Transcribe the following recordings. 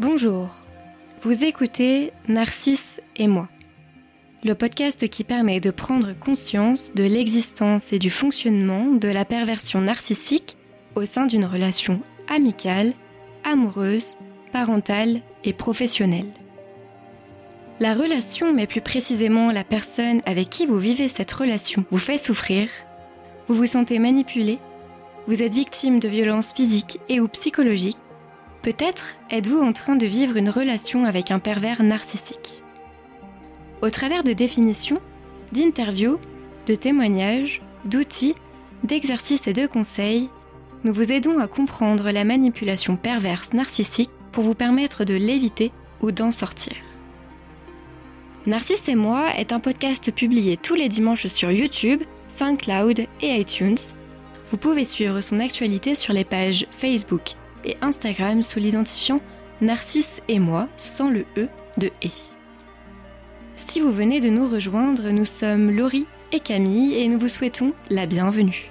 Bonjour, vous écoutez Narcisse et moi, le podcast qui permet de prendre conscience de l'existence et du fonctionnement de la perversion narcissique au sein d'une relation amicale, amoureuse, parentale et professionnelle. La relation, mais plus précisément la personne avec qui vous vivez cette relation, vous fait souffrir, vous vous sentez manipulé, vous êtes victime de violences physiques et ou psychologiques, Peut-être êtes-vous en train de vivre une relation avec un pervers narcissique. Au travers de définitions, d'interviews, de témoignages, d'outils, d'exercices et de conseils, nous vous aidons à comprendre la manipulation perverse narcissique pour vous permettre de l'éviter ou d'en sortir. Narcisse et moi est un podcast publié tous les dimanches sur YouTube, SoundCloud et iTunes. Vous pouvez suivre son actualité sur les pages Facebook et Instagram sous l'identifiant Narcisse et moi sans le E de E. Si vous venez de nous rejoindre, nous sommes Laurie et Camille et nous vous souhaitons la bienvenue.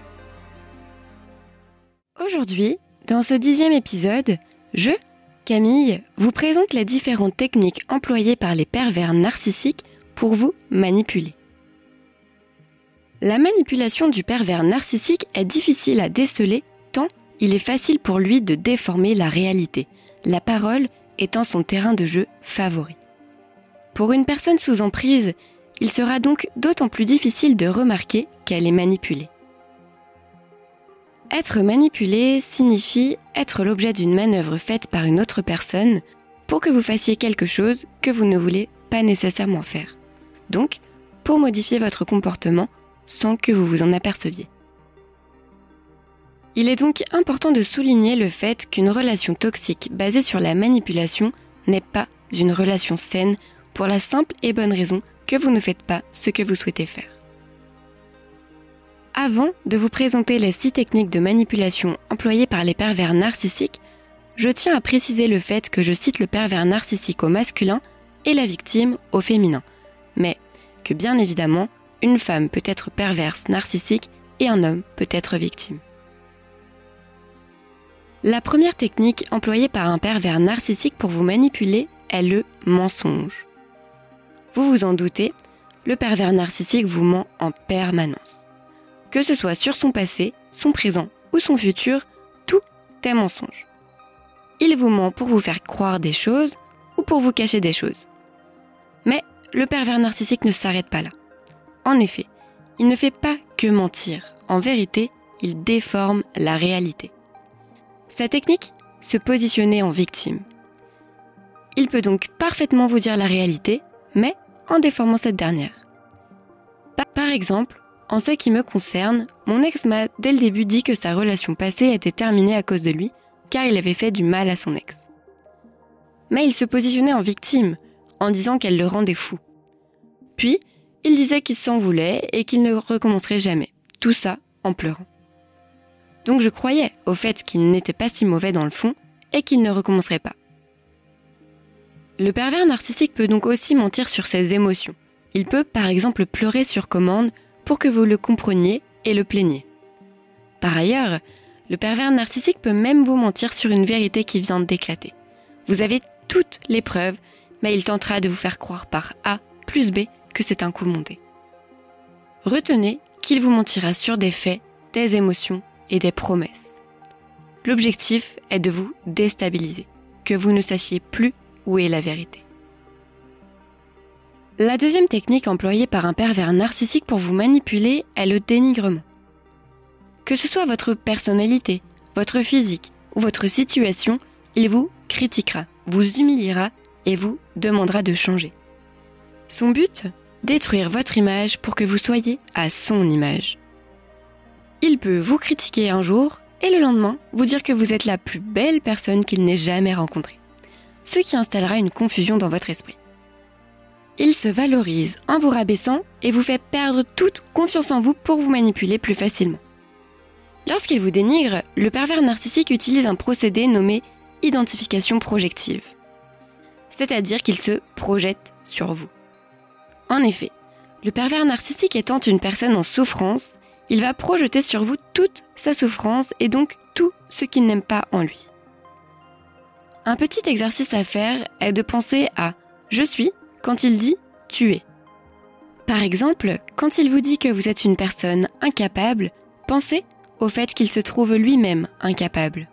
Aujourd'hui, dans ce dixième épisode, je, Camille, vous présente les différentes techniques employées par les pervers narcissiques pour vous manipuler. La manipulation du pervers narcissique est difficile à déceler tant il est facile pour lui de déformer la réalité, la parole étant son terrain de jeu favori. Pour une personne sous emprise, il sera donc d'autant plus difficile de remarquer qu'elle est manipulée. Être manipulé signifie être l'objet d'une manœuvre faite par une autre personne pour que vous fassiez quelque chose que vous ne voulez pas nécessairement faire. Donc, pour modifier votre comportement sans que vous vous en aperceviez. Il est donc important de souligner le fait qu'une relation toxique basée sur la manipulation n'est pas une relation saine pour la simple et bonne raison que vous ne faites pas ce que vous souhaitez faire. Avant de vous présenter les six techniques de manipulation employées par les pervers narcissiques, je tiens à préciser le fait que je cite le pervers narcissique au masculin et la victime au féminin, mais que bien évidemment, une femme peut être perverse narcissique et un homme peut être victime. La première technique employée par un pervers narcissique pour vous manipuler est le mensonge. Vous vous en doutez, le pervers narcissique vous ment en permanence. Que ce soit sur son passé, son présent ou son futur, tout est mensonge. Il vous ment pour vous faire croire des choses ou pour vous cacher des choses. Mais le pervers narcissique ne s'arrête pas là. En effet, il ne fait pas que mentir. En vérité, il déforme la réalité. Sa technique Se positionner en victime. Il peut donc parfaitement vous dire la réalité, mais en déformant cette dernière. Par exemple, en ce qui me concerne, mon ex m'a dès le début dit que sa relation passée était terminée à cause de lui, car il avait fait du mal à son ex. Mais il se positionnait en victime, en disant qu'elle le rendait fou. Puis, il disait qu'il s'en voulait et qu'il ne recommencerait jamais. Tout ça en pleurant. Donc je croyais au fait qu'il n'était pas si mauvais dans le fond et qu'il ne recommencerait pas. Le pervers narcissique peut donc aussi mentir sur ses émotions. Il peut par exemple pleurer sur commande pour que vous le compreniez et le plaigniez. Par ailleurs, le pervers narcissique peut même vous mentir sur une vérité qui vient d'éclater. Vous avez toutes les preuves, mais il tentera de vous faire croire par A plus B que c'est un coup monté. Retenez qu'il vous mentira sur des faits, des émotions et des promesses. L'objectif est de vous déstabiliser, que vous ne sachiez plus où est la vérité. La deuxième technique employée par un pervers narcissique pour vous manipuler est le dénigrement. Que ce soit votre personnalité, votre physique ou votre situation, il vous critiquera, vous humiliera et vous demandera de changer. Son but Détruire votre image pour que vous soyez à son image. Il peut vous critiquer un jour et le lendemain vous dire que vous êtes la plus belle personne qu'il n'ait jamais rencontrée. Ce qui installera une confusion dans votre esprit. Il se valorise en vous rabaissant et vous fait perdre toute confiance en vous pour vous manipuler plus facilement. Lorsqu'il vous dénigre, le pervers narcissique utilise un procédé nommé identification projective. C'est-à-dire qu'il se projette sur vous. En effet, le pervers narcissique étant une personne en souffrance, il va projeter sur vous toute sa souffrance et donc tout ce qu'il n'aime pas en lui. Un petit exercice à faire est de penser à je suis quand il dit tu es. Par exemple, quand il vous dit que vous êtes une personne incapable, pensez au fait qu'il se trouve lui-même incapable.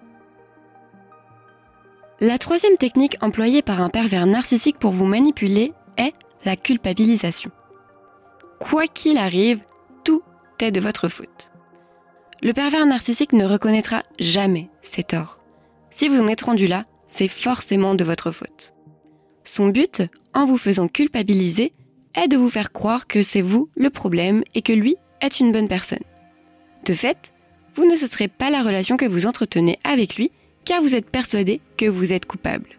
La troisième technique employée par un pervers narcissique pour vous manipuler est la culpabilisation. Quoi qu'il arrive, de votre faute. Le pervers narcissique ne reconnaîtra jamais ses torts. Si vous en êtes rendu là, c'est forcément de votre faute. Son but, en vous faisant culpabiliser, est de vous faire croire que c'est vous le problème et que lui est une bonne personne. De fait, vous ne cesserez pas la relation que vous entretenez avec lui car vous êtes persuadé que vous êtes coupable.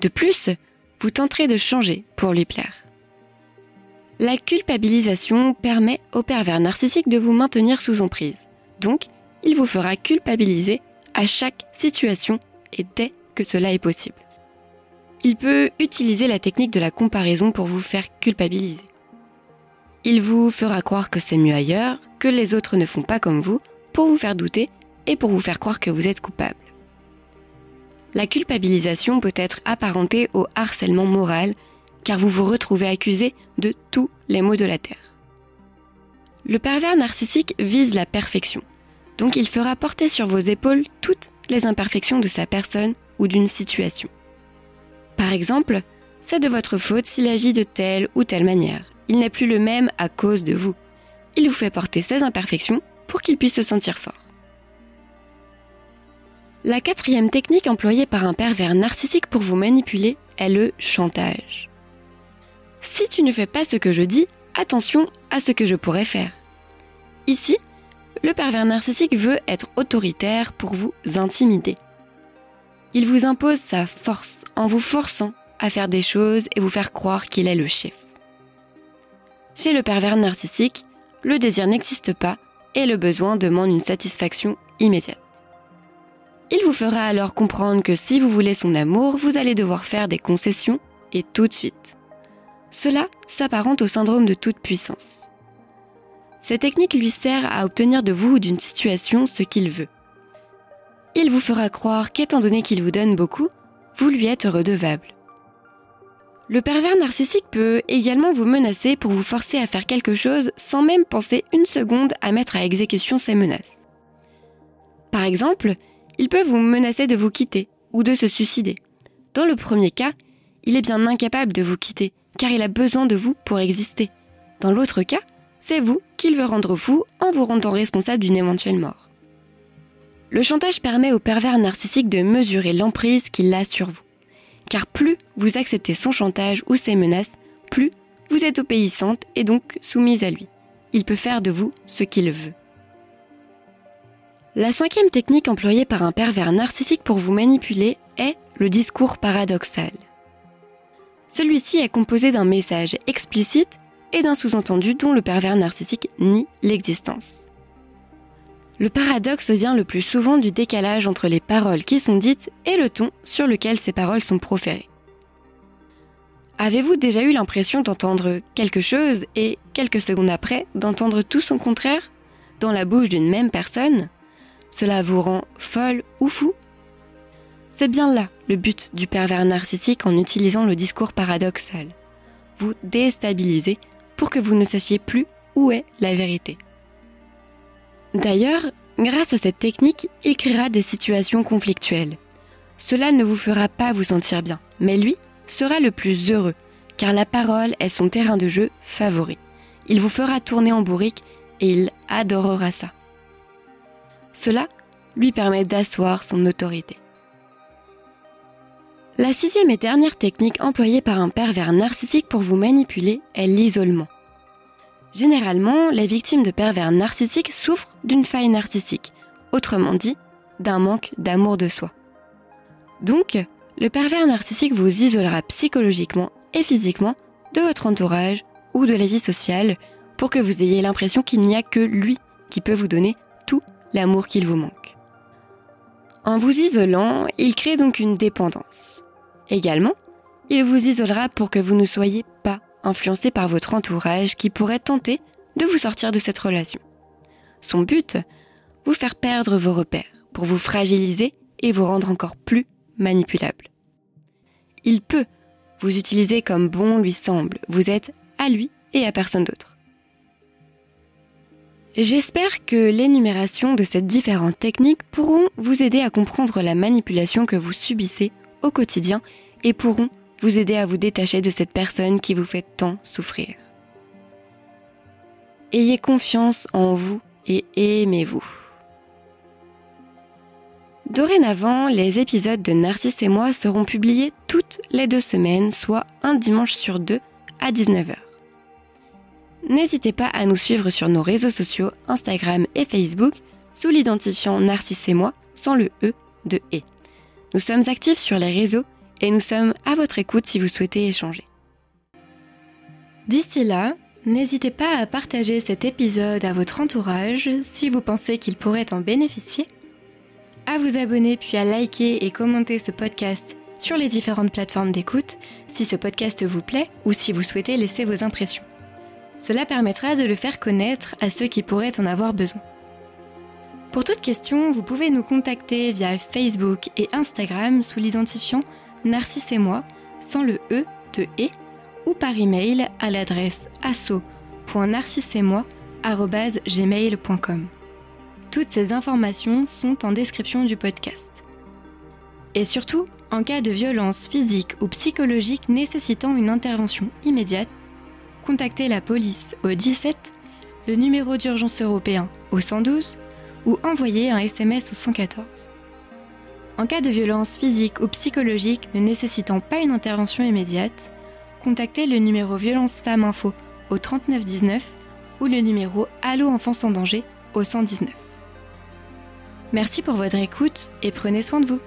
De plus, vous tenterez de changer pour lui plaire. La culpabilisation permet au pervers narcissique de vous maintenir sous emprise. Donc, il vous fera culpabiliser à chaque situation et dès que cela est possible. Il peut utiliser la technique de la comparaison pour vous faire culpabiliser. Il vous fera croire que c'est mieux ailleurs, que les autres ne font pas comme vous, pour vous faire douter et pour vous faire croire que vous êtes coupable. La culpabilisation peut être apparentée au harcèlement moral, car vous vous retrouvez accusé de tous les maux de la terre. Le pervers narcissique vise la perfection, donc il fera porter sur vos épaules toutes les imperfections de sa personne ou d'une situation. Par exemple, c'est de votre faute s'il agit de telle ou telle manière. Il n'est plus le même à cause de vous. Il vous fait porter ses imperfections pour qu'il puisse se sentir fort. La quatrième technique employée par un pervers narcissique pour vous manipuler est le chantage. Si tu ne fais pas ce que je dis, attention à ce que je pourrais faire. Ici, le pervers narcissique veut être autoritaire pour vous intimider. Il vous impose sa force en vous forçant à faire des choses et vous faire croire qu'il est le chef. Chez le pervers narcissique, le désir n'existe pas et le besoin demande une satisfaction immédiate. Il vous fera alors comprendre que si vous voulez son amour, vous allez devoir faire des concessions et tout de suite. Cela s'apparente au syndrome de toute puissance. Cette technique lui sert à obtenir de vous ou d'une situation ce qu'il veut. Il vous fera croire qu'étant donné qu'il vous donne beaucoup, vous lui êtes redevable. Le pervers narcissique peut également vous menacer pour vous forcer à faire quelque chose sans même penser une seconde à mettre à exécution ses menaces. Par exemple, il peut vous menacer de vous quitter ou de se suicider. Dans le premier cas, il est bien incapable de vous quitter car il a besoin de vous pour exister. Dans l'autre cas, c'est vous qu'il veut rendre fou en vous rendant responsable d'une éventuelle mort. Le chantage permet au pervers narcissique de mesurer l'emprise qu'il a sur vous. Car plus vous acceptez son chantage ou ses menaces, plus vous êtes obéissante et donc soumise à lui. Il peut faire de vous ce qu'il veut. La cinquième technique employée par un pervers narcissique pour vous manipuler est le discours paradoxal. Celui-ci est composé d'un message explicite et d'un sous-entendu dont le pervers narcissique nie l'existence. Le paradoxe vient le plus souvent du décalage entre les paroles qui sont dites et le ton sur lequel ces paroles sont proférées. Avez-vous déjà eu l'impression d'entendre quelque chose et quelques secondes après d'entendre tout son contraire? Dans la bouche d'une même personne? Cela vous rend folle ou fou? C'est bien là le but du pervers narcissique en utilisant le discours paradoxal. Vous déstabiliser pour que vous ne sachiez plus où est la vérité. D'ailleurs, grâce à cette technique, il créera des situations conflictuelles. Cela ne vous fera pas vous sentir bien, mais lui sera le plus heureux, car la parole est son terrain de jeu favori. Il vous fera tourner en bourrique et il adorera ça. Cela lui permet d'asseoir son autorité. La sixième et dernière technique employée par un pervers narcissique pour vous manipuler est l'isolement. Généralement, les victimes de pervers narcissiques souffrent d'une faille narcissique, autrement dit, d'un manque d'amour de soi. Donc, le pervers narcissique vous isolera psychologiquement et physiquement de votre entourage ou de la vie sociale pour que vous ayez l'impression qu'il n'y a que lui qui peut vous donner tout l'amour qu'il vous manque. En vous isolant, il crée donc une dépendance. Également, il vous isolera pour que vous ne soyez pas influencé par votre entourage qui pourrait tenter de vous sortir de cette relation. Son but Vous faire perdre vos repères, pour vous fragiliser et vous rendre encore plus manipulable. Il peut vous utiliser comme bon lui semble. Vous êtes à lui et à personne d'autre. J'espère que l'énumération de ces différentes techniques pourront vous aider à comprendre la manipulation que vous subissez au quotidien et pourront vous aider à vous détacher de cette personne qui vous fait tant souffrir. Ayez confiance en vous et aimez-vous. Dorénavant, les épisodes de Narcisse et moi seront publiés toutes les deux semaines, soit un dimanche sur deux à 19h. N'hésitez pas à nous suivre sur nos réseaux sociaux Instagram et Facebook sous l'identifiant Narcisse et moi sans le E de E. Nous sommes actifs sur les réseaux et nous sommes à votre écoute si vous souhaitez échanger. D'ici là, n'hésitez pas à partager cet épisode à votre entourage si vous pensez qu'il pourrait en bénéficier, à vous abonner puis à liker et commenter ce podcast sur les différentes plateformes d'écoute si ce podcast vous plaît ou si vous souhaitez laisser vos impressions. Cela permettra de le faire connaître à ceux qui pourraient en avoir besoin. Pour toute question, vous pouvez nous contacter via Facebook et Instagram sous l'identifiant Narcisse et moi, sans le E de E, ou par email à l'adresse asso.narcissemoi.gmail.com. Toutes ces informations sont en description du podcast. Et surtout, en cas de violence physique ou psychologique nécessitant une intervention immédiate, contactez la police au 17, le numéro d'urgence européen au 112 ou envoyez un SMS au 114. En cas de violence physique ou psychologique ne nécessitant pas une intervention immédiate, contactez le numéro Violence Femmes Info au 3919 ou le numéro Allo Enfants en danger au 119. Merci pour votre écoute et prenez soin de vous.